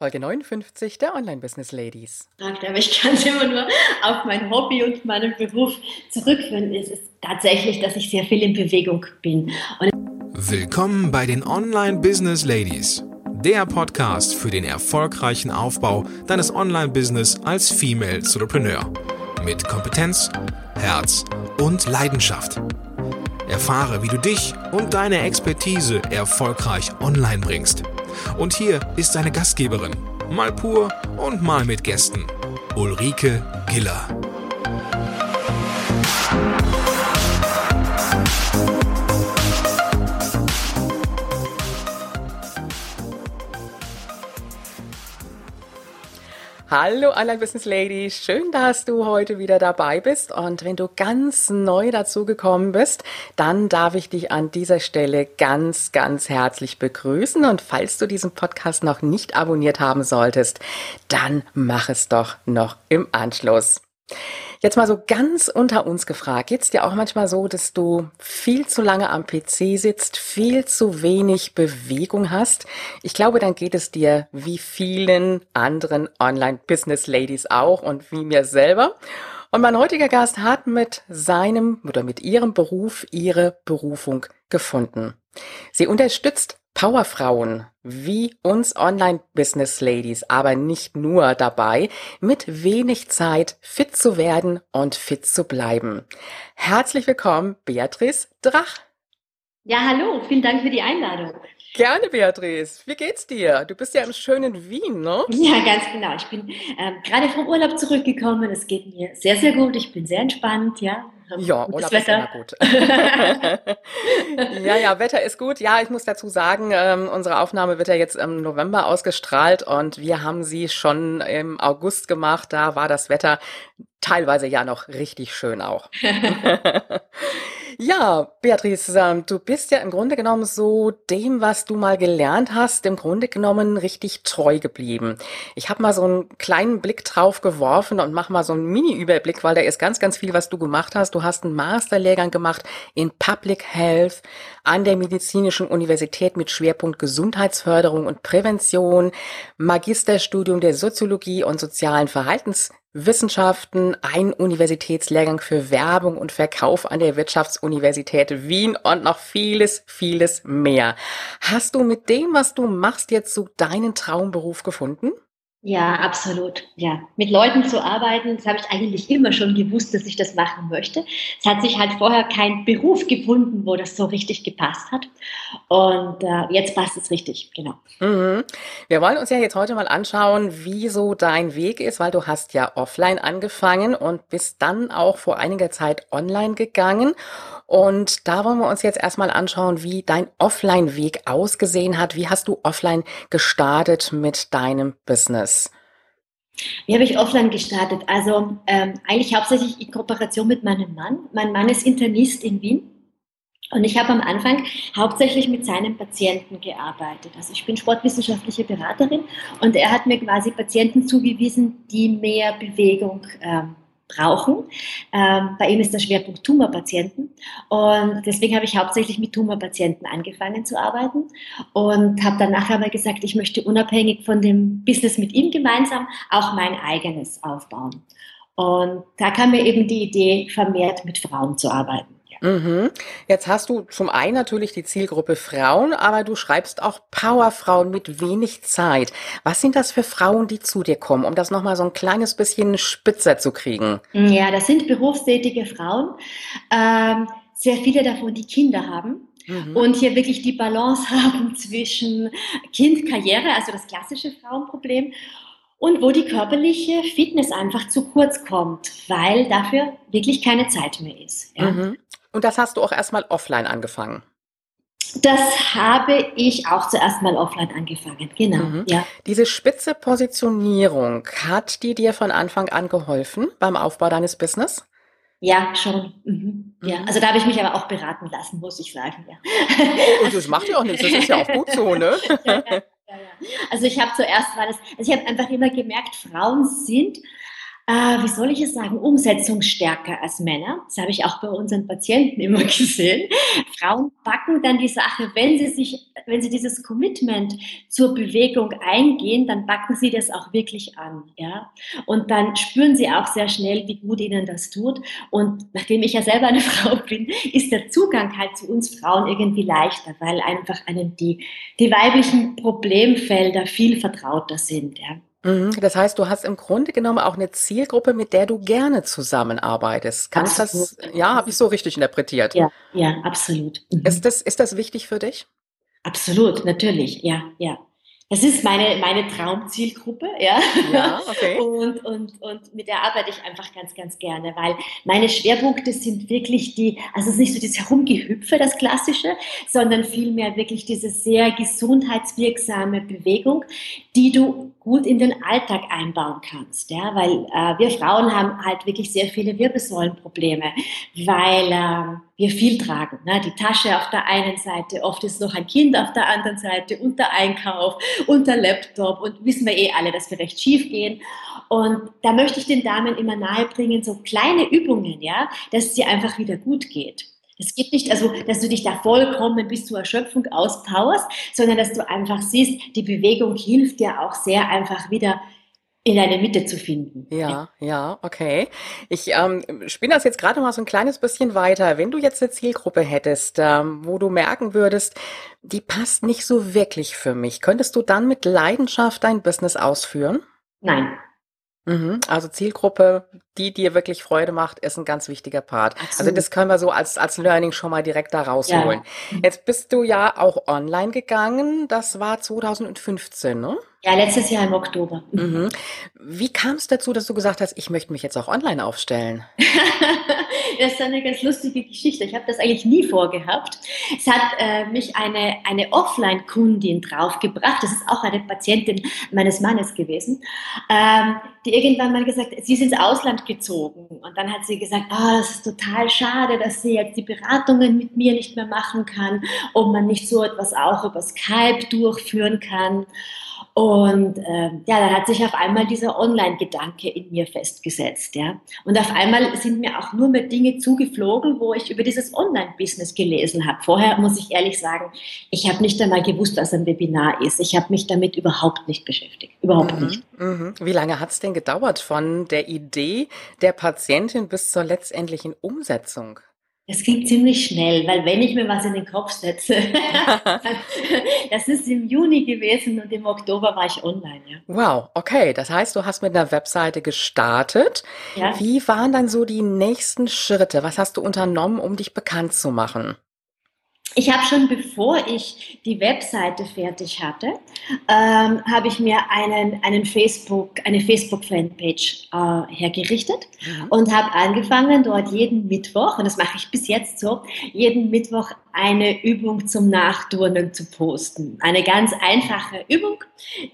Folge 59 der Online Business Ladies. Aber ich kann es immer nur auf mein Hobby und meinen Beruf zurückführen. Es ist tatsächlich, dass ich sehr viel in Bewegung bin. Und Willkommen bei den Online Business Ladies, der Podcast für den erfolgreichen Aufbau deines Online-Business als Female Entrepreneur. Mit Kompetenz, Herz und Leidenschaft. Erfahre, wie du dich und deine Expertise erfolgreich online bringst. Und hier ist deine Gastgeberin, mal pur und mal mit Gästen, Ulrike Giller. Hallo Online Business Ladies, schön, dass du heute wieder dabei bist. Und wenn du ganz neu dazu gekommen bist, dann darf ich dich an dieser Stelle ganz, ganz herzlich begrüßen. Und falls du diesen Podcast noch nicht abonniert haben solltest, dann mach es doch noch im Anschluss. Jetzt mal so ganz unter uns gefragt. Geht's dir auch manchmal so, dass du viel zu lange am PC sitzt, viel zu wenig Bewegung hast? Ich glaube, dann geht es dir wie vielen anderen Online-Business-Ladies auch und wie mir selber. Und mein heutiger Gast hat mit seinem oder mit ihrem Beruf ihre Berufung gefunden. Sie unterstützt Powerfrauen wie uns Online-Business-Ladies, aber nicht nur dabei, mit wenig Zeit fit zu werden und fit zu bleiben. Herzlich willkommen, Beatrice Drach. Ja, hallo, vielen Dank für die Einladung. Gerne, Beatrice. Wie geht's dir? Du bist ja im schönen Wien, ne? Ja, ganz genau. Ich bin ähm, gerade vom Urlaub zurückgekommen. Es geht mir sehr, sehr gut. Ich bin sehr entspannt, ja. Ja, Urlaub ist immer gut. ja, ja, Wetter ist gut. Ja, ich muss dazu sagen, ähm, unsere Aufnahme wird ja jetzt im November ausgestrahlt und wir haben sie schon im August gemacht. Da war das Wetter teilweise ja noch richtig schön auch. Ja, Beatrice, ähm, du bist ja im Grunde genommen so dem, was du mal gelernt hast, im Grunde genommen richtig treu geblieben. Ich habe mal so einen kleinen Blick drauf geworfen und mach mal so einen Mini-Überblick, weil da ist ganz, ganz viel, was du gemacht hast. Du hast einen Masterlehrgang gemacht in Public Health an der Medizinischen Universität mit Schwerpunkt Gesundheitsförderung und Prävention, Magisterstudium der Soziologie und sozialen Verhaltens Wissenschaften, ein Universitätslehrgang für Werbung und Verkauf an der Wirtschaftsuniversität Wien und noch vieles, vieles mehr. Hast du mit dem, was du machst, jetzt so deinen Traumberuf gefunden? Ja, absolut. Ja, mit Leuten zu arbeiten, das habe ich eigentlich immer schon gewusst, dass ich das machen möchte. Es hat sich halt vorher kein Beruf gefunden, wo das so richtig gepasst hat. Und äh, jetzt passt es richtig, genau. Mhm. Wir wollen uns ja jetzt heute mal anschauen, wie so dein Weg ist, weil du hast ja offline angefangen und bist dann auch vor einiger Zeit online gegangen. Und da wollen wir uns jetzt erstmal anschauen, wie dein Offline-Weg ausgesehen hat. Wie hast du offline gestartet mit deinem Business? Wie habe ich offline gestartet? Also ähm, eigentlich hauptsächlich in Kooperation mit meinem Mann. Mein Mann ist Internist in Wien. Und ich habe am Anfang hauptsächlich mit seinen Patienten gearbeitet. Also ich bin sportwissenschaftliche Beraterin und er hat mir quasi Patienten zugewiesen, die mehr Bewegung ähm, brauchen. Ähm, bei ihm ist der Schwerpunkt Tumorpatienten und deswegen habe ich hauptsächlich mit Tumorpatienten angefangen zu arbeiten und habe dann nachher aber gesagt, ich möchte unabhängig von dem Business mit ihm gemeinsam auch mein eigenes aufbauen. Und da kam mir eben die Idee, vermehrt mit Frauen zu arbeiten. Mhm. Jetzt hast du zum einen natürlich die Zielgruppe Frauen, aber du schreibst auch Powerfrauen mit wenig Zeit. Was sind das für Frauen, die zu dir kommen, um das nochmal so ein kleines bisschen spitzer zu kriegen? Ja, das sind berufstätige Frauen. Ähm, sehr viele davon, die Kinder haben. Mhm. Und hier wirklich die Balance haben zwischen Kind, Karriere, also das klassische Frauenproblem, und wo die körperliche Fitness einfach zu kurz kommt, weil dafür wirklich keine Zeit mehr ist. Ja. Mhm. Und das hast du auch erstmal offline angefangen. Das habe ich auch zuerst mal offline angefangen, genau. Mhm. Ja. Diese spitze Positionierung, hat die dir von Anfang an geholfen beim Aufbau deines Business? Ja, schon. Mhm. Ja, mhm. also da habe ich mich aber auch beraten lassen, muss ich sagen. Ja. Oh, das macht ja auch nichts, das ist ja auch gut so, ne? ja, ja, also ich habe zuerst war das, also ich habe einfach immer gemerkt, Frauen sind äh, wie soll ich es sagen, umsetzungsstärker als Männer. Das habe ich auch bei unseren Patienten immer gesehen. Frauen packen dann die Sache, wenn sie sich, wenn sie dieses Commitment zur Bewegung eingehen, dann packen sie das auch wirklich an, ja. Und dann spüren sie auch sehr schnell, wie gut ihnen das tut. Und nachdem ich ja selber eine Frau bin, ist der Zugang halt zu uns Frauen irgendwie leichter, weil einfach einen die, die weiblichen Problemfelder viel vertrauter sind, ja. Mhm. Das heißt, du hast im Grunde genommen auch eine Zielgruppe, mit der du gerne zusammenarbeitest. Kann ich das, ja, habe ich so richtig interpretiert? Ja, ja, absolut. Mhm. Ist das, ist das wichtig für dich? Absolut, natürlich, ja, ja. Das ist meine, meine Traumzielgruppe, ja. Ja, okay. Und, und, und mit der arbeite ich einfach ganz, ganz gerne, weil meine Schwerpunkte sind wirklich die, also es ist nicht so das Herumgehüpfe, das Klassische, sondern vielmehr wirklich diese sehr gesundheitswirksame Bewegung, die du gut in den Alltag einbauen kannst, ja, weil äh, wir Frauen haben halt wirklich sehr viele Wirbelsäulenprobleme, weil äh, wir viel tragen. Ne? Die Tasche auf der einen Seite, oft ist noch ein Kind auf der anderen Seite und der Einkauf und der Laptop und wissen wir eh alle, dass wir recht schief gehen. Und da möchte ich den Damen immer nahebringen, so kleine Übungen, ja, dass es dir einfach wieder gut geht. Es geht nicht, also, dass du dich da vollkommen bis zur Erschöpfung auspowerst, sondern dass du einfach siehst, die Bewegung hilft dir auch sehr einfach wieder in deine Mitte zu finden. Ja, ja, okay. Ich ähm, spinne das jetzt gerade mal so ein kleines bisschen weiter. Wenn du jetzt eine Zielgruppe hättest, ähm, wo du merken würdest, die passt nicht so wirklich für mich, könntest du dann mit Leidenschaft dein Business ausführen? Nein. Mhm, also Zielgruppe, die dir wirklich Freude macht, ist ein ganz wichtiger Part. Also Absolut. Also das können wir so als, als Learning schon mal direkt da rausholen. Ja. Jetzt bist du ja auch online gegangen. Das war 2015, ne? Ja, letztes Jahr im Oktober. Mhm. Wie kam es dazu, dass du gesagt hast, ich möchte mich jetzt auch online aufstellen? das ist eine ganz lustige Geschichte. Ich habe das eigentlich nie vorgehabt. Es hat äh, mich eine, eine Offline-Kundin draufgebracht. Das ist auch eine Patientin meines Mannes gewesen, ähm, die irgendwann mal gesagt hat, sie ist ins Ausland gezogen. Und dann hat sie gesagt, oh, das ist total schade, dass sie jetzt die Beratungen mit mir nicht mehr machen kann, ob man nicht so etwas auch über Skype durchführen kann. Und äh, ja, dann hat sich auf einmal dieser Online-Gedanke in mir festgesetzt. Ja? Und auf einmal sind mir auch nur mehr Dinge zugeflogen, wo ich über dieses Online-Business gelesen habe. Vorher muss ich ehrlich sagen, ich habe nicht einmal gewusst, was ein Webinar ist. Ich habe mich damit überhaupt nicht beschäftigt. Überhaupt mhm, nicht. Mhm. Wie lange hat es denn gedauert von der Idee der Patientin bis zur letztendlichen Umsetzung? Es ging ziemlich schnell, weil wenn ich mir was in den Kopf setze, das ist im Juni gewesen und im Oktober war ich online. Ja. Wow, okay. Das heißt, du hast mit einer Webseite gestartet. Ja. Wie waren dann so die nächsten Schritte? Was hast du unternommen, um dich bekannt zu machen? Ich habe schon bevor ich die Webseite fertig hatte, ähm, habe ich mir einen, einen Facebook, eine Facebook-Fanpage äh, hergerichtet mhm. und habe angefangen, dort jeden Mittwoch, und das mache ich bis jetzt so, jeden Mittwoch eine Übung zum Nachturnen zu posten. Eine ganz einfache Übung,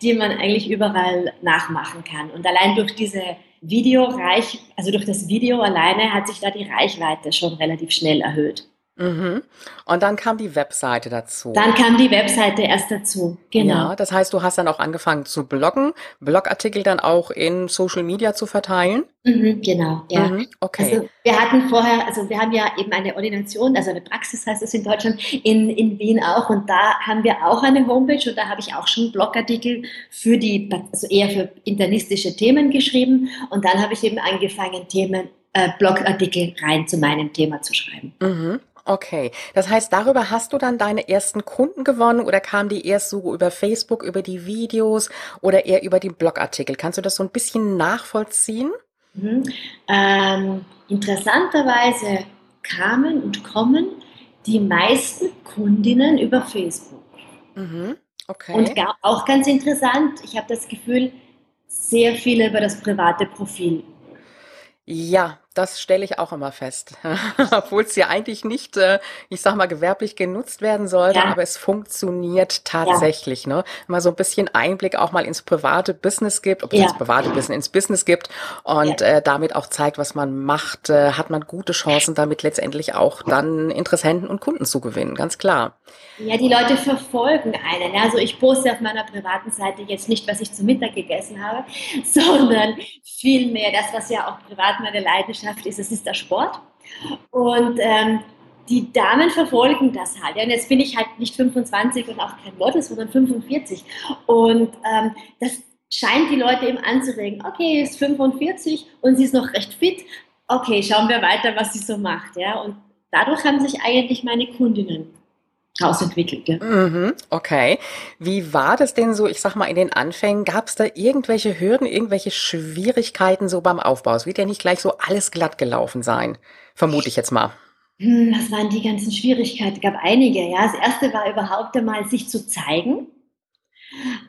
die man eigentlich überall nachmachen kann. Und allein durch diese Videoreich, also durch das Video alleine hat sich da die Reichweite schon relativ schnell erhöht. Mhm. Und dann kam die Webseite dazu. Dann kam die Webseite erst dazu, genau. Ja, das heißt, du hast dann auch angefangen zu bloggen, Blogartikel dann auch in Social Media zu verteilen. Mhm, genau, ja. Mhm, okay. Also wir hatten vorher, also wir haben ja eben eine Ordination, also eine Praxis heißt es in Deutschland, in, in Wien auch. Und da haben wir auch eine Homepage und da habe ich auch schon Blogartikel für die, also eher für internistische Themen geschrieben. Und dann habe ich eben angefangen, Themen, äh, Blogartikel rein zu meinem Thema zu schreiben. Mhm. Okay, das heißt, darüber hast du dann deine ersten Kunden gewonnen oder kamen die erst so über Facebook, über die Videos oder eher über die Blogartikel? Kannst du das so ein bisschen nachvollziehen? Mhm. Ähm, interessanterweise kamen und kommen die meisten Kundinnen über Facebook. Mhm. Okay. Und auch ganz interessant, ich habe das Gefühl, sehr viele über das private Profil. Ja, das stelle ich auch immer fest. Obwohl es ja eigentlich nicht, äh, ich sag mal, gewerblich genutzt werden sollte, ja. aber es funktioniert tatsächlich. Ja. Ne? Mal so ein bisschen Einblick auch mal ins private Business gibt, ob es ja. ins private Business, ins Business gibt und äh, damit auch zeigt, was man macht, äh, hat man gute Chancen, damit letztendlich auch dann Interessenten und Kunden zu gewinnen, ganz klar. Ja, die Leute verfolgen einen. Also ich poste auf meiner privaten Seite jetzt nicht, was ich zu Mittag gegessen habe, sondern vielmehr das, was ja auch privat meine Leidenschaft ist, es ist der Sport. Und ähm, die Damen verfolgen das halt. Ja. Und jetzt bin ich halt nicht 25 und auch kein Model, sondern 45. Und ähm, das scheint die Leute eben anzuregen. Okay, ist 45 und sie ist noch recht fit. Okay, schauen wir weiter, was sie so macht. Ja. Und dadurch haben sich eigentlich meine Kundinnen rausentwickelt. Ja. Mhm, okay. Wie war das denn so, ich sag mal, in den Anfängen? Gab es da irgendwelche Hürden, irgendwelche Schwierigkeiten so beim Aufbau? Es wird ja nicht gleich so alles glatt gelaufen sein, vermute ich jetzt mal. Hm, was waren die ganzen Schwierigkeiten? Es gab einige. Ja, das erste war überhaupt einmal, sich zu zeigen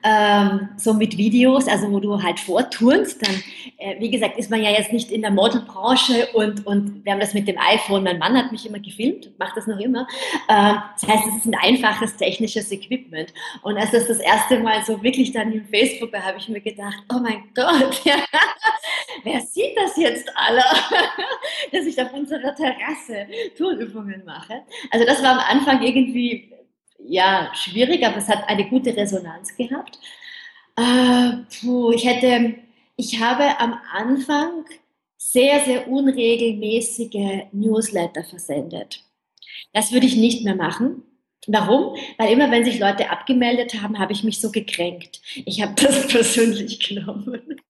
ähm, so mit Videos, also wo du halt vorturnst, dann, äh, wie gesagt, ist man ja jetzt nicht in der Modelbranche und, und wir haben das mit dem iPhone, mein Mann hat mich immer gefilmt, macht das noch immer. Äh, das heißt, es ist ein einfaches technisches Equipment. Und als das das erste Mal so wirklich dann im Facebook war, habe ich mir gedacht, oh mein Gott, ja, wer sieht das jetzt alle, dass ich auf unserer Terrasse Turnübungen mache? Also das war am Anfang irgendwie ja, schwierig, aber es hat eine gute Resonanz gehabt. Äh, puh, ich hätte, ich habe am Anfang sehr, sehr unregelmäßige Newsletter versendet. Das würde ich nicht mehr machen. Warum? Weil immer, wenn sich Leute abgemeldet haben, habe ich mich so gekränkt. Ich habe das persönlich genommen.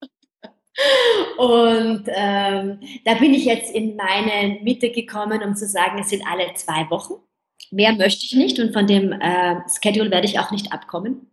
Und ähm, da bin ich jetzt in meine Mitte gekommen, um zu sagen, es sind alle zwei Wochen. Mehr möchte ich nicht und von dem äh, Schedule werde ich auch nicht abkommen.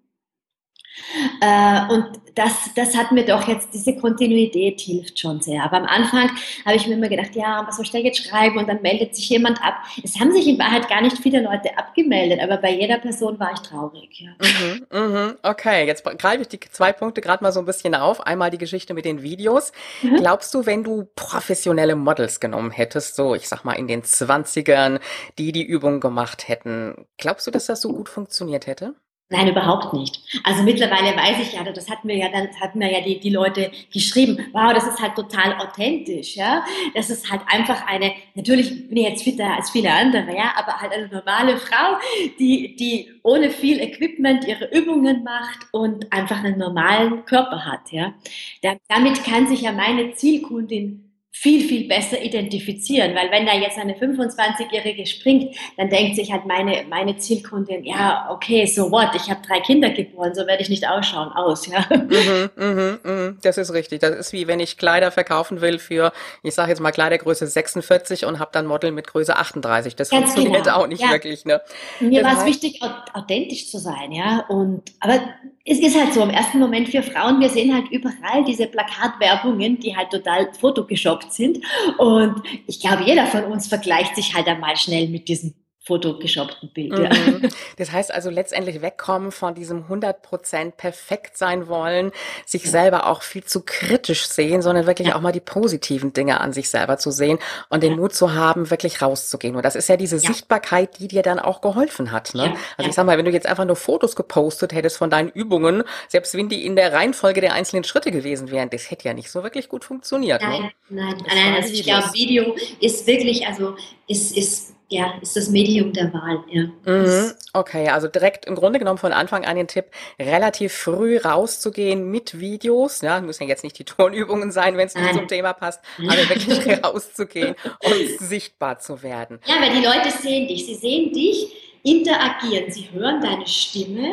Äh, und das, das hat mir doch jetzt, diese Kontinuität hilft schon sehr. Aber am Anfang habe ich mir immer gedacht, ja, was soll ich da jetzt schreiben? Und dann meldet sich jemand ab. Es haben sich in Wahrheit gar nicht viele Leute abgemeldet, aber bei jeder Person war ich traurig. Ja. Mhm, mhm, okay, jetzt greife ich die zwei Punkte gerade mal so ein bisschen auf. Einmal die Geschichte mit den Videos. Mhm. Glaubst du, wenn du professionelle Models genommen hättest, so ich sag mal in den 20ern, die die Übung gemacht hätten, glaubst du, dass das so gut funktioniert hätte? Nein, überhaupt nicht. Also mittlerweile weiß ich ja, das hatten wir ja dann, hatten wir ja die, die Leute geschrieben, wow, das ist halt total authentisch, ja. Das ist halt einfach eine, natürlich bin ich jetzt fitter als viele andere, ja, aber halt eine normale Frau, die, die ohne viel Equipment ihre Übungen macht und einfach einen normalen Körper hat, ja. damit kann sich ja meine Zielkundin viel, viel besser identifizieren, weil wenn da jetzt eine 25-Jährige springt, dann denkt sich halt meine, meine Zielkundin, ja, okay, so what, ich habe drei Kinder geboren, so werde ich nicht ausschauen, aus, ja. Mhm, mhm, mhm, das ist richtig. Das ist wie wenn ich Kleider verkaufen will für, ich sage jetzt mal Kleidergröße 46 und habe dann Model mit Größe 38. Das Ganz funktioniert genau. auch nicht ja. wirklich, ne? Mir war es wichtig, authentisch zu sein, ja, und, aber es ist halt so, im ersten Moment für Frauen, wir sehen halt überall diese Plakatwerbungen, die halt total fotogeshoppt sind. Und ich glaube, jeder von uns vergleicht sich halt einmal schnell mit diesen photoshoppten Bild. Ja. Mhm. Das heißt also letztendlich wegkommen von diesem 100% perfekt sein wollen, sich ja. selber auch viel zu kritisch sehen, sondern wirklich ja. auch mal die positiven Dinge an sich selber zu sehen und den Mut zu haben, wirklich rauszugehen. Und das ist ja diese Sichtbarkeit, die dir dann auch geholfen hat. Ne? Also ich sag mal, wenn du jetzt einfach nur Fotos gepostet hättest von deinen Übungen, selbst wenn die in der Reihenfolge der einzelnen Schritte gewesen wären, das hätte ja nicht so wirklich gut funktioniert. Nein, ne? nein, nein. Also ich glaube, Video ist wirklich, also ist, ist ja, ist das Medium der Wahl. Ja. Mhm. Okay, also direkt im Grunde genommen von Anfang an den Tipp, relativ früh rauszugehen mit Videos. Ja, müssen ja jetzt nicht die Turnübungen sein, wenn es nicht zum Thema passt, aber wirklich rauszugehen und sichtbar zu werden. Ja, weil die Leute sehen dich. Sie sehen dich interagieren. Sie hören deine Stimme,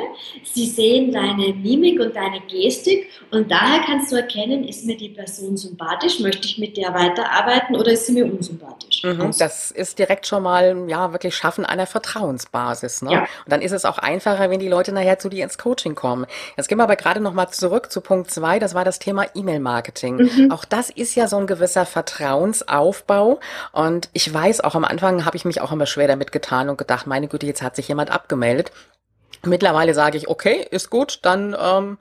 sie sehen deine Mimik und deine Gestik und daher kannst du erkennen, ist mir die Person sympathisch, möchte ich mit der weiterarbeiten oder ist sie mir unsympathisch. Mhm, das ist direkt schon mal, ja, wirklich Schaffen einer Vertrauensbasis. Ne? Ja. Und dann ist es auch einfacher, wenn die Leute nachher zu dir ins Coaching kommen. Jetzt gehen wir aber gerade nochmal zurück zu Punkt zwei. das war das Thema E-Mail-Marketing. Mhm. Auch das ist ja so ein gewisser Vertrauensaufbau und ich weiß, auch am Anfang habe ich mich auch immer schwer damit getan und gedacht, meine Güte, jetzt hat sich jemand abgemeldet. Mittlerweile sage ich, okay, ist gut, dann ähm,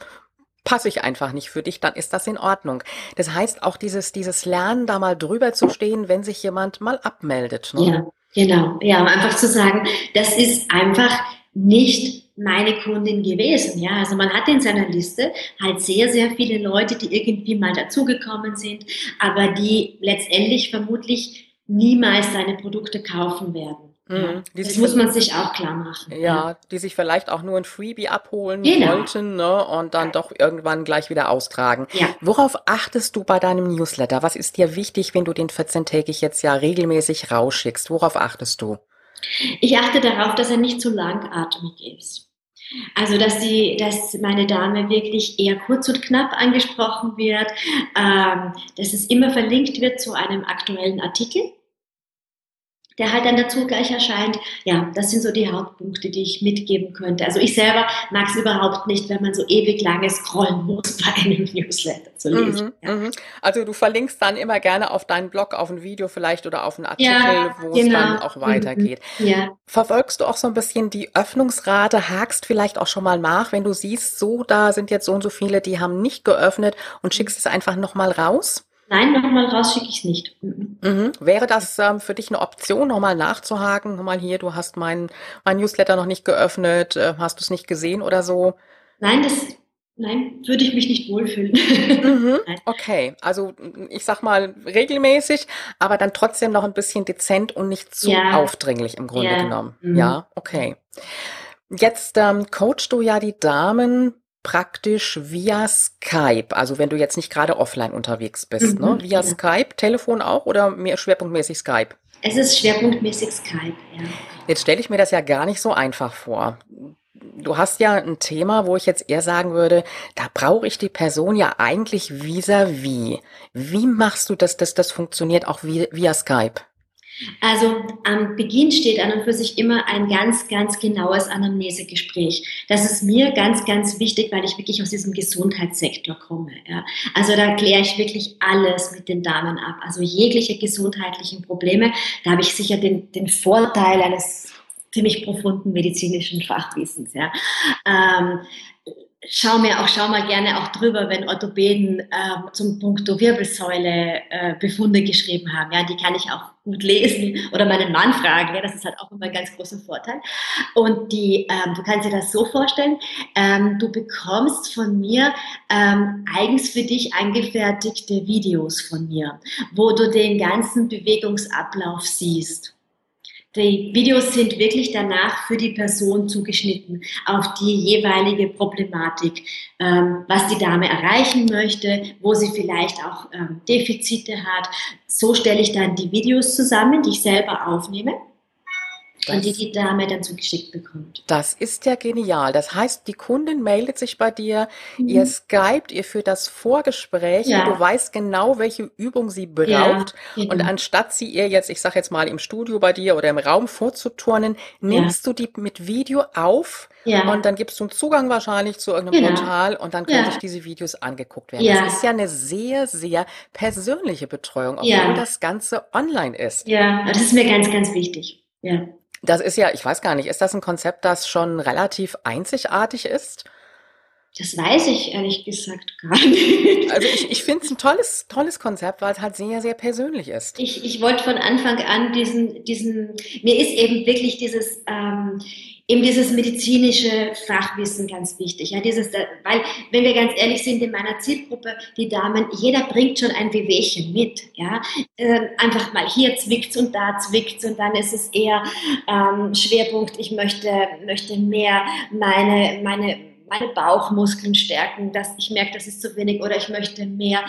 passe ich einfach nicht für dich, dann ist das in Ordnung. Das heißt auch dieses, dieses Lernen, da mal drüber zu stehen, wenn sich jemand mal abmeldet. Ne? Ja, genau. Ja, einfach zu sagen, das ist einfach nicht meine Kundin gewesen. Ja, also man hat in seiner Liste halt sehr, sehr viele Leute, die irgendwie mal dazugekommen sind, aber die letztendlich vermutlich niemals seine Produkte kaufen werden. Mhm, das muss man sich auch klar machen. Ja, ja, die sich vielleicht auch nur ein Freebie abholen genau. wollten ne, und dann doch irgendwann gleich wieder austragen. Ja. Worauf achtest du bei deinem Newsletter? Was ist dir wichtig, wenn du den 14-tägig jetzt ja regelmäßig rausschickst? Worauf achtest du? Ich achte darauf, dass er nicht zu langatmig ist. Also, dass, die, dass meine Dame wirklich eher kurz und knapp angesprochen wird, ähm, dass es immer verlinkt wird zu einem aktuellen Artikel der halt dann dazu gleich erscheint. Ja, das sind so die Hauptpunkte, die ich mitgeben könnte. Also ich selber mag es überhaupt nicht, wenn man so ewig lange scrollen muss bei einem Newsletter zu lesen. Mhm, ja. Mhm. Also du verlinkst dann immer gerne auf deinen Blog, auf ein Video vielleicht oder auf einen Artikel, ja, wo genau. es dann auch weitergeht. Mhm. Ja. Verfolgst du auch so ein bisschen die Öffnungsrate, hakst vielleicht auch schon mal nach, wenn du siehst, so, da sind jetzt so und so viele, die haben nicht geöffnet und schickst es einfach nochmal raus? Nein, nochmal raus schicke ich es nicht. Mhm. Wäre das ähm, für dich eine Option, nochmal nachzuhaken? Nochmal hier, du hast mein, mein Newsletter noch nicht geöffnet, äh, hast du es nicht gesehen oder so? Nein, das Nein, würde ich mich nicht wohlfühlen. Mhm, okay, also ich sag mal regelmäßig, aber dann trotzdem noch ein bisschen dezent und nicht zu ja. aufdringlich im Grunde ja. genommen. Mhm. Ja, okay. Jetzt ähm, coachst du ja die Damen praktisch via Skype. Also wenn du jetzt nicht gerade offline unterwegs bist, ne? mhm, ne? Via ja. Skype, Telefon auch oder mehr schwerpunktmäßig Skype? Es ist schwerpunktmäßig Skype, ja. Jetzt stelle ich mir das ja gar nicht so einfach vor. Du hast ja ein Thema, wo ich jetzt eher sagen würde, da brauche ich die Person ja eigentlich vis-à-vis. -vis. Wie machst du das, dass das funktioniert auch via, via Skype? Also am Beginn steht an und für sich immer ein ganz, ganz genaues Anamnesegespräch. Das ist mir ganz, ganz wichtig, weil ich wirklich aus diesem Gesundheitssektor komme. Ja. Also da kläre ich wirklich alles mit den Damen ab. Also jegliche gesundheitlichen Probleme. Da habe ich sicher den, den Vorteil eines ziemlich profunden medizinischen Fachwissens. Ja. Ähm, schau mir auch, schau mal gerne auch drüber, wenn Orthopäden äh, zum Punkto Wirbelsäule äh, Befunde geschrieben haben. Ja, die kann ich auch gut lesen oder meinen Mann fragen. Ja, das ist halt auch immer ein ganz großer Vorteil. Und die, ähm, du kannst dir das so vorstellen, ähm, du bekommst von mir ähm, eigens für dich angefertigte Videos von mir, wo du den ganzen Bewegungsablauf siehst. Die Videos sind wirklich danach für die Person zugeschnitten, auf die jeweilige Problematik, ähm, was die Dame erreichen möchte, wo sie vielleicht auch ähm, Defizite hat. So stelle ich dann die Videos zusammen, die ich selber aufnehme das, und die die Dame dann zugeschickt bekommt. Das ist ja genial. Das heißt, die Kundin meldet sich bei dir, mhm. ihr skypt, ihr führt das Vorgespräch ja. und du weißt genau, welche Übung sie braucht. Ja, genau. Und anstatt sie ihr jetzt, ich sag jetzt mal im Studio bei dir oder im Raum vorzuturnen, nimmst ja. du die mit Video auf ja. und dann gibst du einen Zugang wahrscheinlich zu irgendeinem genau. Portal und dann können sich diese Videos angeguckt werden. Das ist ja eine sehr, sehr persönliche Betreuung, obwohl das Ganze online ist. Ja, das ist mir ganz, ganz wichtig. Ja. Das ist ja, ich weiß gar nicht, ist das ein Konzept, das schon relativ einzigartig ist? Das weiß ich ehrlich gesagt gar nicht. Also ich, ich finde es ein tolles, tolles Konzept, weil es halt sehr, sehr persönlich ist. Ich, ich wollte von Anfang an diesen, diesen, mir ist eben wirklich dieses, ähm, eben dieses medizinische Fachwissen ganz wichtig. Ja, dieses, weil, wenn wir ganz ehrlich sind, in meiner Zielgruppe, die Damen, jeder bringt schon ein Wehwehchen mit. Ja, äh, einfach mal hier zwickt's und da zwickt's und dann ist es eher ähm, Schwerpunkt, ich möchte, möchte mehr meine, meine meine Bauchmuskeln stärken, dass ich merke, das ist zu wenig oder ich möchte mehr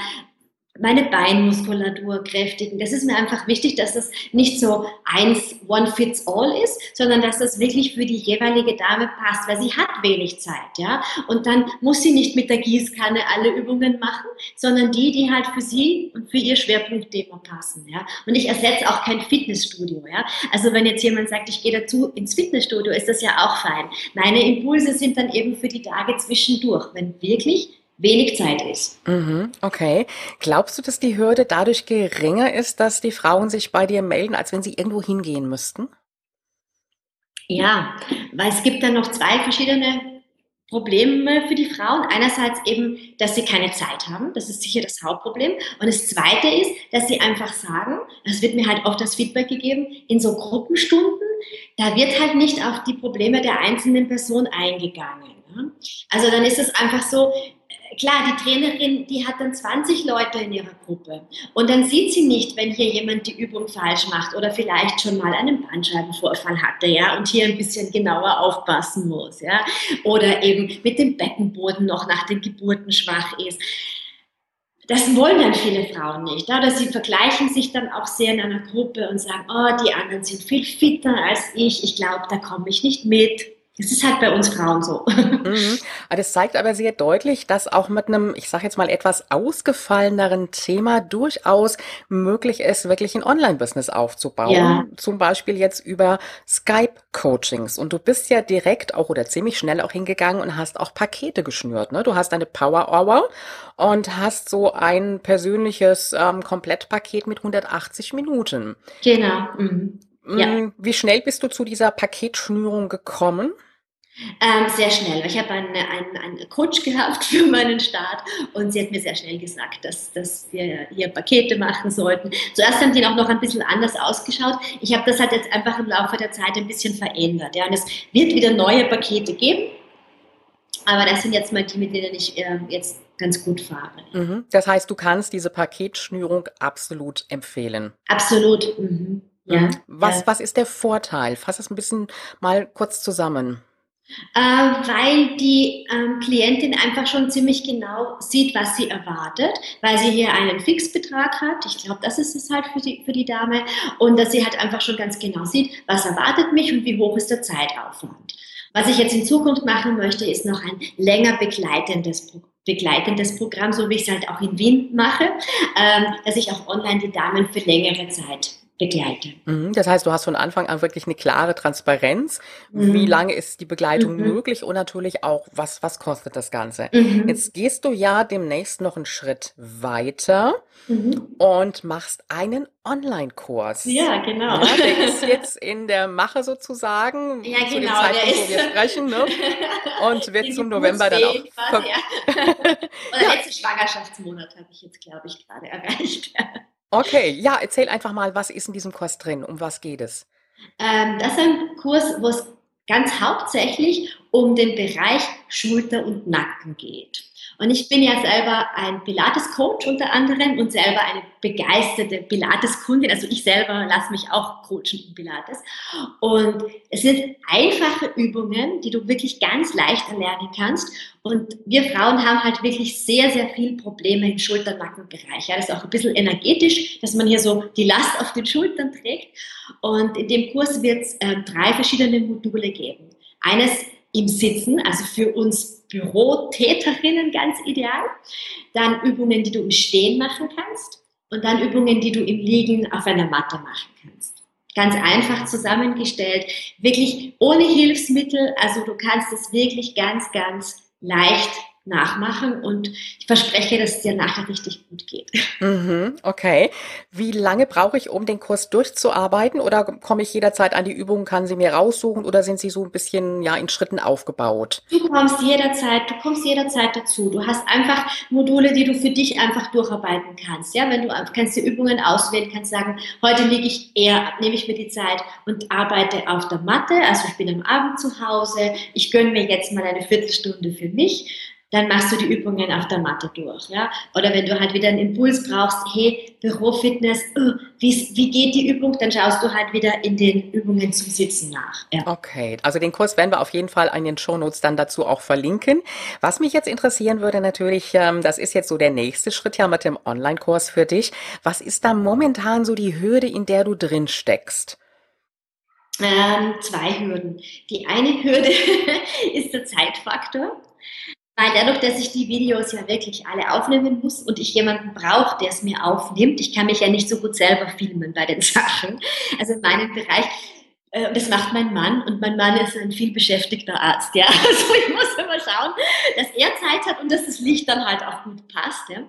meine Beinmuskulatur kräftigen. Das ist mir einfach wichtig, dass das nicht so eins one fits all ist, sondern dass das wirklich für die jeweilige Dame passt, weil sie hat wenig Zeit, ja. Und dann muss sie nicht mit der Gießkanne alle Übungen machen, sondern die, die halt für sie und für ihr Schwerpunktthema passen, ja. Und ich ersetze auch kein Fitnessstudio, ja. Also wenn jetzt jemand sagt, ich gehe dazu ins Fitnessstudio, ist das ja auch fein. Meine Impulse sind dann eben für die Tage zwischendurch, wenn wirklich wenig Zeit ist. Mhm, okay. Glaubst du, dass die Hürde dadurch geringer ist, dass die Frauen sich bei dir melden, als wenn sie irgendwo hingehen müssten? Ja, weil es gibt dann noch zwei verschiedene Probleme für die Frauen. Einerseits eben, dass sie keine Zeit haben. Das ist sicher das Hauptproblem. Und das Zweite ist, dass sie einfach sagen, das wird mir halt oft das Feedback gegeben, in so Gruppenstunden, da wird halt nicht auf die Probleme der einzelnen Person eingegangen. Also dann ist es einfach so, klar, die Trainerin, die hat dann 20 Leute in ihrer Gruppe und dann sieht sie nicht, wenn hier jemand die Übung falsch macht oder vielleicht schon mal einen Bandscheibenvorfall hatte, ja, und hier ein bisschen genauer aufpassen muss, ja, oder eben mit dem Beckenboden noch nach den Geburten schwach ist. Das wollen dann viele Frauen nicht. Oder sie vergleichen sich dann auch sehr in einer Gruppe und sagen, oh, die anderen sind viel fitter als ich, ich glaube, da komme ich nicht mit. Es ist halt bei uns Frauen so. Mhm. Das zeigt aber sehr deutlich, dass auch mit einem, ich sage jetzt mal, etwas ausgefalleneren Thema durchaus möglich ist, wirklich ein Online-Business aufzubauen. Ja. Zum Beispiel jetzt über Skype-Coachings. Und du bist ja direkt auch oder ziemlich schnell auch hingegangen und hast auch Pakete geschnürt. Ne? Du hast eine Power Hour und hast so ein persönliches ähm, Komplettpaket mit 180 Minuten. Genau. Mhm. Ja. Mm, wie schnell bist du zu dieser Paketschnürung gekommen? Ähm, sehr schnell. Ich habe einen, einen, einen Coach gehabt für meinen Start und sie hat mir sehr schnell gesagt, dass, dass wir hier Pakete machen sollten. Zuerst haben die auch noch ein bisschen anders ausgeschaut. Ich habe das halt jetzt einfach im Laufe der Zeit ein bisschen verändert. Ja. Und es wird wieder neue Pakete geben, aber das sind jetzt mal die, mit denen ich äh, jetzt ganz gut fahre. Mhm. Das heißt, du kannst diese Paketschnürung absolut empfehlen. Absolut. Mhm. Ja. Was, ja. was ist der Vorteil? Fass es ein bisschen mal kurz zusammen. Äh, weil die ähm, Klientin einfach schon ziemlich genau sieht, was sie erwartet, weil sie hier einen Fixbetrag hat. Ich glaube, das ist es halt für die, für die Dame. Und dass sie halt einfach schon ganz genau sieht, was erwartet mich und wie hoch ist der Zeitaufwand. Was ich jetzt in Zukunft machen möchte, ist noch ein länger begleitendes begleitendes Programm, so wie ich es halt auch in Wien mache, ähm, dass ich auch online die Damen für längere Zeit begleite. Mhm, das heißt, du hast von Anfang an wirklich eine klare Transparenz. Mhm. Wie lange ist die Begleitung mhm. möglich und natürlich auch, was, was kostet das Ganze? Mhm. Jetzt gehst du ja demnächst noch einen Schritt weiter mhm. und machst einen Online-Kurs. Ja, genau. Ja, der ist jetzt in der Mache sozusagen. Ja, zu genau. Dem Zeitpunkt, wo wir sprechen. Ne? Und wird zum November dann auch. Quasi, ja. Oder ja. letzte Schwangerschaftsmonat habe ich jetzt, glaube ich, gerade erreicht. Okay, ja, erzähl einfach mal, was ist in diesem Kurs drin? Um was geht es? Ähm, das ist ein Kurs, wo es ganz hauptsächlich um den Bereich Schulter und Nacken geht. Und ich bin ja selber ein Pilates-Coach unter anderem und selber eine begeisterte Pilates-Kundin. Also ich selber lasse mich auch coachen in Pilates. Und es sind einfache Übungen, die du wirklich ganz leicht erlernen kannst. Und wir Frauen haben halt wirklich sehr, sehr viele Probleme im Schulter-Nackenbereich. Ja, das ist auch ein bisschen energetisch, dass man hier so die Last auf den Schultern trägt. Und in dem Kurs wird es äh, drei verschiedene Module geben. Eines im Sitzen, also für uns Bürotäterinnen ganz ideal. Dann Übungen, die du im Stehen machen kannst und dann Übungen, die du im Liegen auf einer Matte machen kannst. Ganz einfach zusammengestellt, wirklich ohne Hilfsmittel, also du kannst es wirklich ganz, ganz leicht nachmachen und ich verspreche, dass es dir nachher richtig gut geht. Mhm, okay. Wie lange brauche ich, um den Kurs durchzuarbeiten oder komme ich jederzeit an die Übungen, kann sie mir raussuchen oder sind sie so ein bisschen ja in Schritten aufgebaut? Du kommst jederzeit, du kommst jederzeit dazu. Du hast einfach Module, die du für dich einfach durcharbeiten kannst. Ja, wenn du kannst die Übungen auswählen, kannst sagen, heute liege ich eher, nehme ich mir die Zeit und arbeite auf der Matte, also ich bin am Abend zu Hause, ich gönne mir jetzt mal eine Viertelstunde für mich dann machst du die Übungen auf der Matte durch. Ja? Oder wenn du halt wieder einen Impuls brauchst, hey, Bürofitness, uh, wie, wie geht die Übung, dann schaust du halt wieder in den Übungen zum Sitzen nach. Ja. Okay, also den Kurs werden wir auf jeden Fall in den Shownotes dann dazu auch verlinken. Was mich jetzt interessieren würde natürlich, ähm, das ist jetzt so der nächste Schritt ja mit dem Online-Kurs für dich. Was ist da momentan so die Hürde, in der du drin steckst? Ähm, zwei Hürden. Die eine Hürde ist der Zeitfaktor. Weil dadurch, dass ich die Videos ja wirklich alle aufnehmen muss und ich jemanden brauche, der es mir aufnimmt, ich kann mich ja nicht so gut selber filmen bei den Sachen. Also in meinem Bereich, äh, das macht mein Mann und mein Mann ist ein viel beschäftigter Arzt, ja. Also ich muss immer schauen, dass er Zeit hat und dass das Licht dann halt auch gut passt, ja.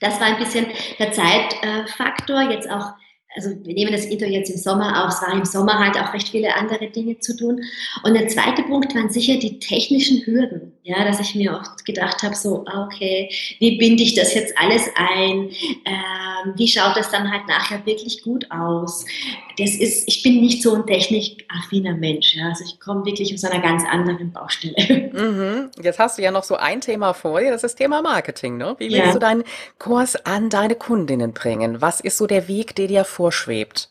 Das war ein bisschen der Zeitfaktor, jetzt auch also wir nehmen das Intro jetzt im Sommer auf, es war im Sommer halt auch recht viele andere Dinge zu tun. Und der zweite Punkt waren sicher die technischen Hürden, ja, dass ich mir oft gedacht habe, so, ah, okay, wie binde ich das jetzt alles ein? Ähm, wie schaut das dann halt nachher wirklich gut aus? Das ist, ich bin nicht so ein technikaffiner Mensch, ja, also ich komme wirklich aus einer ganz anderen Baustelle. Mhm. Jetzt hast du ja noch so ein Thema vor dir, das ist das Thema Marketing, ne? Wie willst ja. du deinen Kurs an deine Kundinnen bringen? Was ist so der Weg, der dir vor vorschwebt?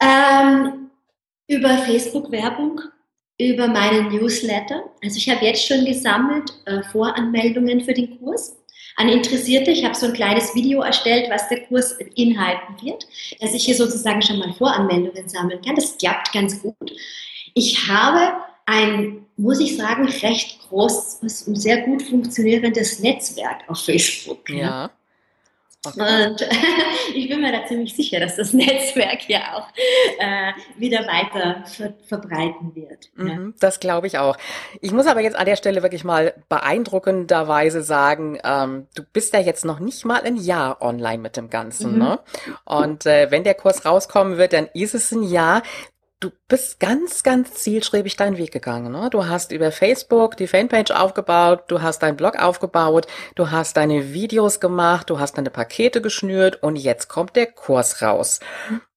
Ähm, über Facebook-Werbung, über meinen Newsletter. Also ich habe jetzt schon gesammelt äh, Voranmeldungen für den Kurs an Interessierte. Ich habe so ein kleines Video erstellt, was der Kurs inhalten wird, dass ich hier sozusagen schon mal Voranmeldungen sammeln kann. Das klappt ganz gut. Ich habe ein, muss ich sagen, recht großes und sehr gut funktionierendes Netzwerk auf Facebook. Ja. Und ich bin mir da ziemlich sicher, dass das Netzwerk ja auch äh, wieder weiter ver verbreiten wird. Mhm, Das glaube ich auch. Ich muss aber jetzt an der Stelle wirklich mal beeindruckenderweise sagen, ähm, du bist ja jetzt noch nicht mal ein Jahr online mit dem Ganzen. Mhm. Ne? Und äh, wenn der Kurs rauskommen wird, dann ist es ein Jahr. Du bist ganz, ganz zielstrebig deinen Weg gegangen. Ne? Du hast über Facebook die Fanpage aufgebaut, du hast deinen Blog aufgebaut, du hast deine Videos gemacht, du hast deine Pakete geschnürt und jetzt kommt der Kurs raus.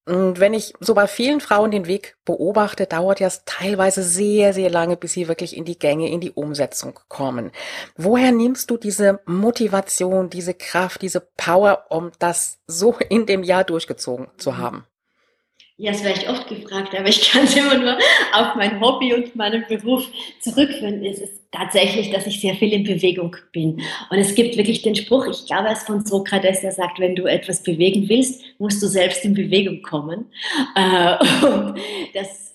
Und wenn ich so bei vielen Frauen den Weg beobachte, dauert ja teilweise sehr, sehr lange, bis sie wirklich in die Gänge, in die Umsetzung kommen. Woher nimmst du diese Motivation, diese Kraft, diese Power, um das so in dem Jahr durchgezogen zu haben? Ja, das werde ich oft gefragt, aber ich kann es immer nur auf mein Hobby und meinen Beruf zurückführen. Es ist tatsächlich, dass ich sehr viel in Bewegung bin. Und es gibt wirklich den Spruch, ich glaube, es ist von Sokrates, der sagt, wenn du etwas bewegen willst, musst du selbst in Bewegung kommen. Äh, und das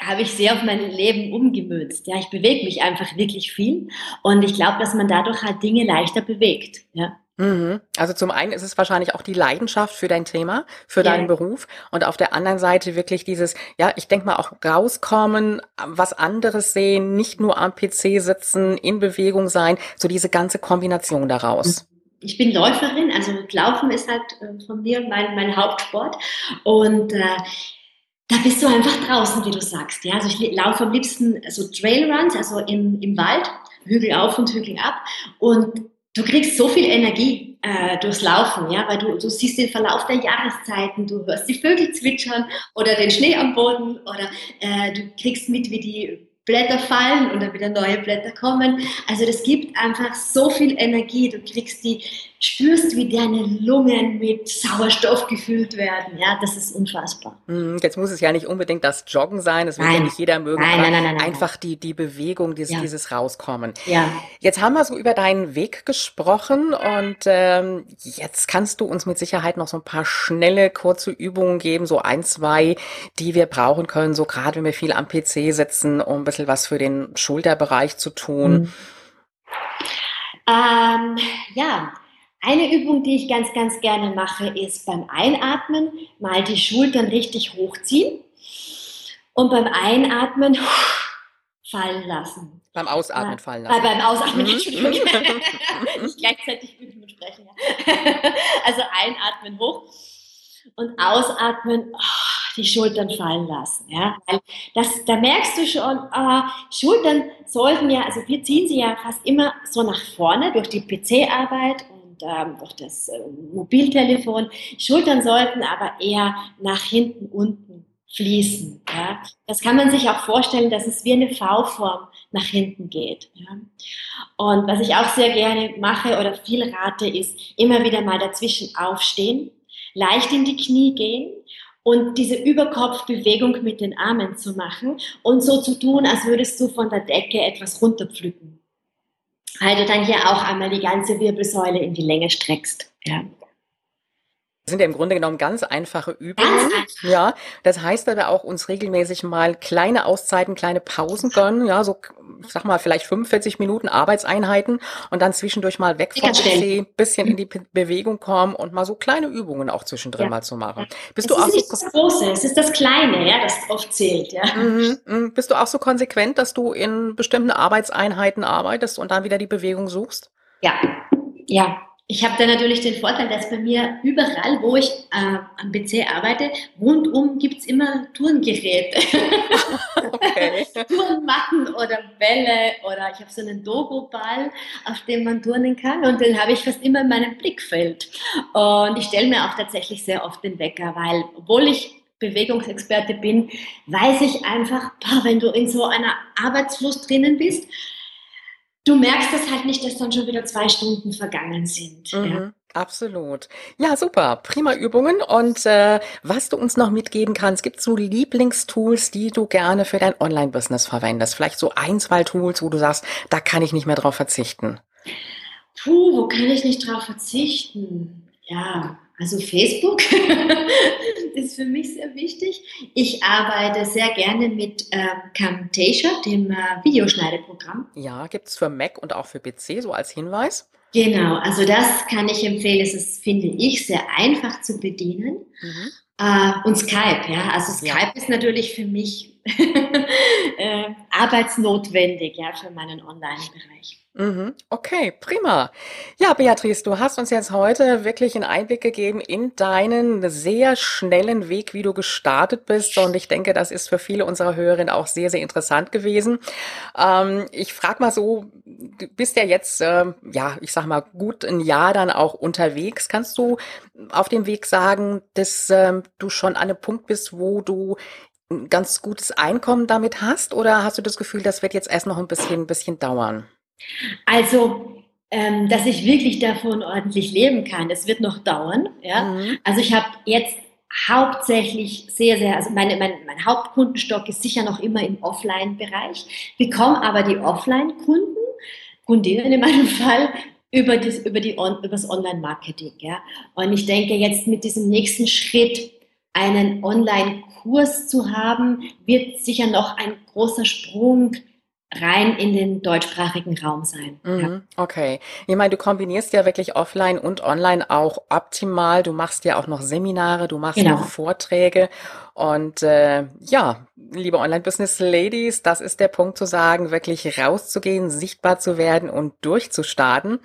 habe ich sehr auf mein Leben umgemünzt. Ja, ich bewege mich einfach wirklich viel. Und ich glaube, dass man dadurch halt Dinge leichter bewegt. Ja. Mhm. Also zum einen ist es wahrscheinlich auch die Leidenschaft für dein Thema, für ja. deinen Beruf und auf der anderen Seite wirklich dieses, ja, ich denke mal auch rauskommen, was anderes sehen, nicht nur am PC sitzen, in Bewegung sein, so diese ganze Kombination daraus. Ich bin Läuferin, also Laufen ist halt äh, von mir mein, mein Hauptsport und äh, da bist du einfach draußen, wie du sagst. Ja? Also ich laufe am liebsten so Trailruns, also im, im Wald, Hügel auf und Hügel ab und du kriegst so viel Energie äh, durchs Laufen, ja, weil du, du siehst den Verlauf der Jahreszeiten, du hörst die Vögel zwitschern oder den Schnee am Boden oder äh, du kriegst mit, wie die Blätter fallen und dann wieder neue Blätter kommen. Also das gibt einfach so viel Energie. Du kriegst die, spürst, wie deine Lungen mit Sauerstoff gefüllt werden. Ja, das ist unfassbar. Hm, jetzt muss es ja nicht unbedingt das Joggen sein, das will ja nicht jeder mögen, nein, nein, nein, einfach die, die Bewegung, dieses, ja. dieses Rauskommen. Ja. Jetzt haben wir so über deinen Weg gesprochen und ähm, jetzt kannst du uns mit Sicherheit noch so ein paar schnelle, kurze Übungen geben, so ein, zwei, die wir brauchen können, so gerade wenn wir viel am PC sitzen, um ein bisschen was für den Schulterbereich zu tun. Mhm. Ähm, ja, eine Übung, die ich ganz, ganz gerne mache, ist beim Einatmen mal die Schultern richtig hochziehen und beim Einatmen fallen lassen. Beim Ausatmen fallen lassen. Äh, beim Ausatmen, mhm. Entschuldigung. Nicht gleichzeitig üben und sprechen. Also einatmen hoch und ausatmen, oh, die Schultern fallen lassen. Ja? Das, da merkst du schon, äh, Schultern sollten ja, also wir ziehen sie ja fast immer so nach vorne durch die PC-Arbeit und ähm, durch das äh, Mobiltelefon. Schultern sollten aber eher nach hinten unten fließen. Ja? Das kann man sich auch vorstellen, dass es wie eine V-Form nach hinten geht. Ja? Und was ich auch sehr gerne mache oder viel rate, ist immer wieder mal dazwischen aufstehen, leicht in die Knie gehen und diese Überkopfbewegung mit den Armen zu machen und so zu tun, als würdest du von der Decke etwas runterpflücken weil du dann hier auch einmal die ganze Wirbelsäule in die Länge streckst. Ja. Das sind ja im Grunde genommen ganz einfache Übungen. Ja, das heißt aber auch uns regelmäßig mal kleine Auszeiten, kleine Pausen gönnen. Ja, so, ich sag mal, vielleicht 45 Minuten Arbeitseinheiten und dann zwischendurch mal weg vom PC, bisschen in die Bewegung kommen und mal so kleine Übungen auch zwischendrin ja. mal zu machen. Bist es du ist auch nicht so das Große, es ist das Kleine, ja, das oft zählt, ja. Mhm, mhm. Bist du auch so konsequent, dass du in bestimmten Arbeitseinheiten arbeitest und dann wieder die Bewegung suchst? Ja, ja, Ich habe da natürlich den Vorteil, dass bei mir überall, wo ich äh, am PC arbeite, rundum gibt es immer Turngeräte. Okay. Turnmatten oder Bälle oder ich habe so einen Dogo-Ball, auf dem man turnen kann und den habe ich fast immer in meinem Blickfeld. Und ich stelle mir auch tatsächlich sehr oft den Wecker, weil obwohl ich Bewegungsexperte bin, weiß ich einfach, boah, wenn du in so einer Arbeitsfluss drinnen bist, du merkst es halt nicht, dass dann schon wieder zwei Stunden vergangen sind. Mhm. Ja. Absolut. Ja, super. Prima Übungen. Und äh, was du uns noch mitgeben kannst, gibt es so Lieblingstools, die du gerne für dein Online-Business verwendest? Vielleicht so ein, zwei Tools, wo du sagst, da kann ich nicht mehr drauf verzichten. Puh, wo kann ich nicht drauf verzichten? Ja, also Facebook ist für mich sehr wichtig. Ich arbeite sehr gerne mit äh, Camtasia, dem äh, Videoschneideprogramm. Ja, gibt es für Mac und auch für PC, so als Hinweis. Genau, also das kann ich empfehlen. Es ist, finde ich, sehr einfach zu bedienen. Mhm. Äh, und Skype, ja. Also Skype ja. ist natürlich für mich äh, arbeitsnotwendig, ja, für meinen Online-Bereich. Mhm. Okay, prima. Ja, Beatrice, du hast uns jetzt heute wirklich einen Einblick gegeben in deinen sehr schnellen Weg, wie du gestartet bist. Und ich denke, das ist für viele unserer Hörerinnen auch sehr, sehr interessant gewesen. Ähm, ich frage mal so, du bist ja jetzt, äh, ja, ich sag mal, gut ein Jahr dann auch unterwegs. Kannst du auf dem Weg sagen, dass äh, du schon an einem Punkt bist, wo du ein ganz gutes Einkommen damit hast? Oder hast du das Gefühl, das wird jetzt erst noch ein bisschen, ein bisschen dauern? Also, ähm, dass ich wirklich davon ordentlich leben kann, das wird noch dauern. Ja? Mhm. Also ich habe jetzt hauptsächlich sehr, sehr, also meine, mein, mein Hauptkundenstock ist sicher noch immer im Offline-Bereich, bekomme aber die Offline-Kunden, Kundinnen in meinem Fall, über das, über die, über das Online-Marketing. Ja? Und ich denke, jetzt mit diesem nächsten Schritt einen Online-Kurs zu haben, wird sicher noch ein großer Sprung rein in den deutschsprachigen Raum sein. Mhm, ja. Okay. Ich meine, du kombinierst ja wirklich offline und online auch optimal. Du machst ja auch noch Seminare, du machst genau. noch Vorträge. Und äh, ja, liebe Online-Business-Ladies, das ist der Punkt zu sagen, wirklich rauszugehen, sichtbar zu werden und durchzustarten.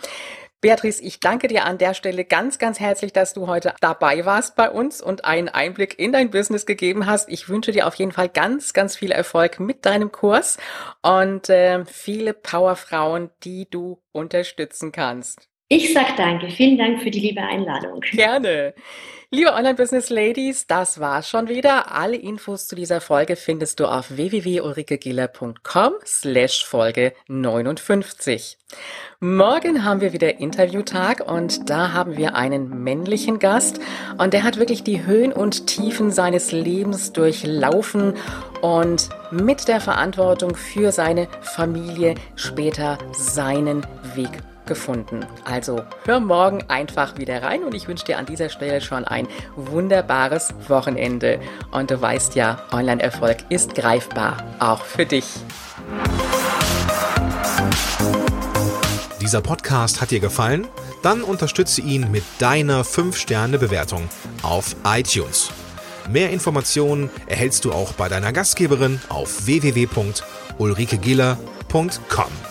Beatrice, ich danke dir an der Stelle ganz, ganz herzlich, dass du heute dabei warst bei uns und einen Einblick in dein Business gegeben hast. Ich wünsche dir auf jeden Fall ganz, ganz viel Erfolg mit deinem Kurs und äh, viele Powerfrauen, die du unterstützen kannst. Ich sag danke. Vielen Dank für die liebe Einladung. Gerne. Liebe Online-Business-Ladies, das war's schon wieder. Alle Infos zu dieser Folge findest du auf www.ulrikegiller.com slash Folge 59. Morgen haben wir wieder Interviewtag und da haben wir einen männlichen Gast und der hat wirklich die Höhen und Tiefen seines Lebens durchlaufen und mit der Verantwortung für seine Familie später seinen Weg gefunden. Also hör morgen einfach wieder rein und ich wünsche dir an dieser Stelle schon ein wunderbares Wochenende. Und du weißt ja, Online-Erfolg ist greifbar, auch für dich. Dieser Podcast hat dir gefallen? Dann unterstütze ihn mit deiner 5-Sterne-Bewertung auf iTunes. Mehr Informationen erhältst du auch bei deiner Gastgeberin auf www.ulrikegiller.com.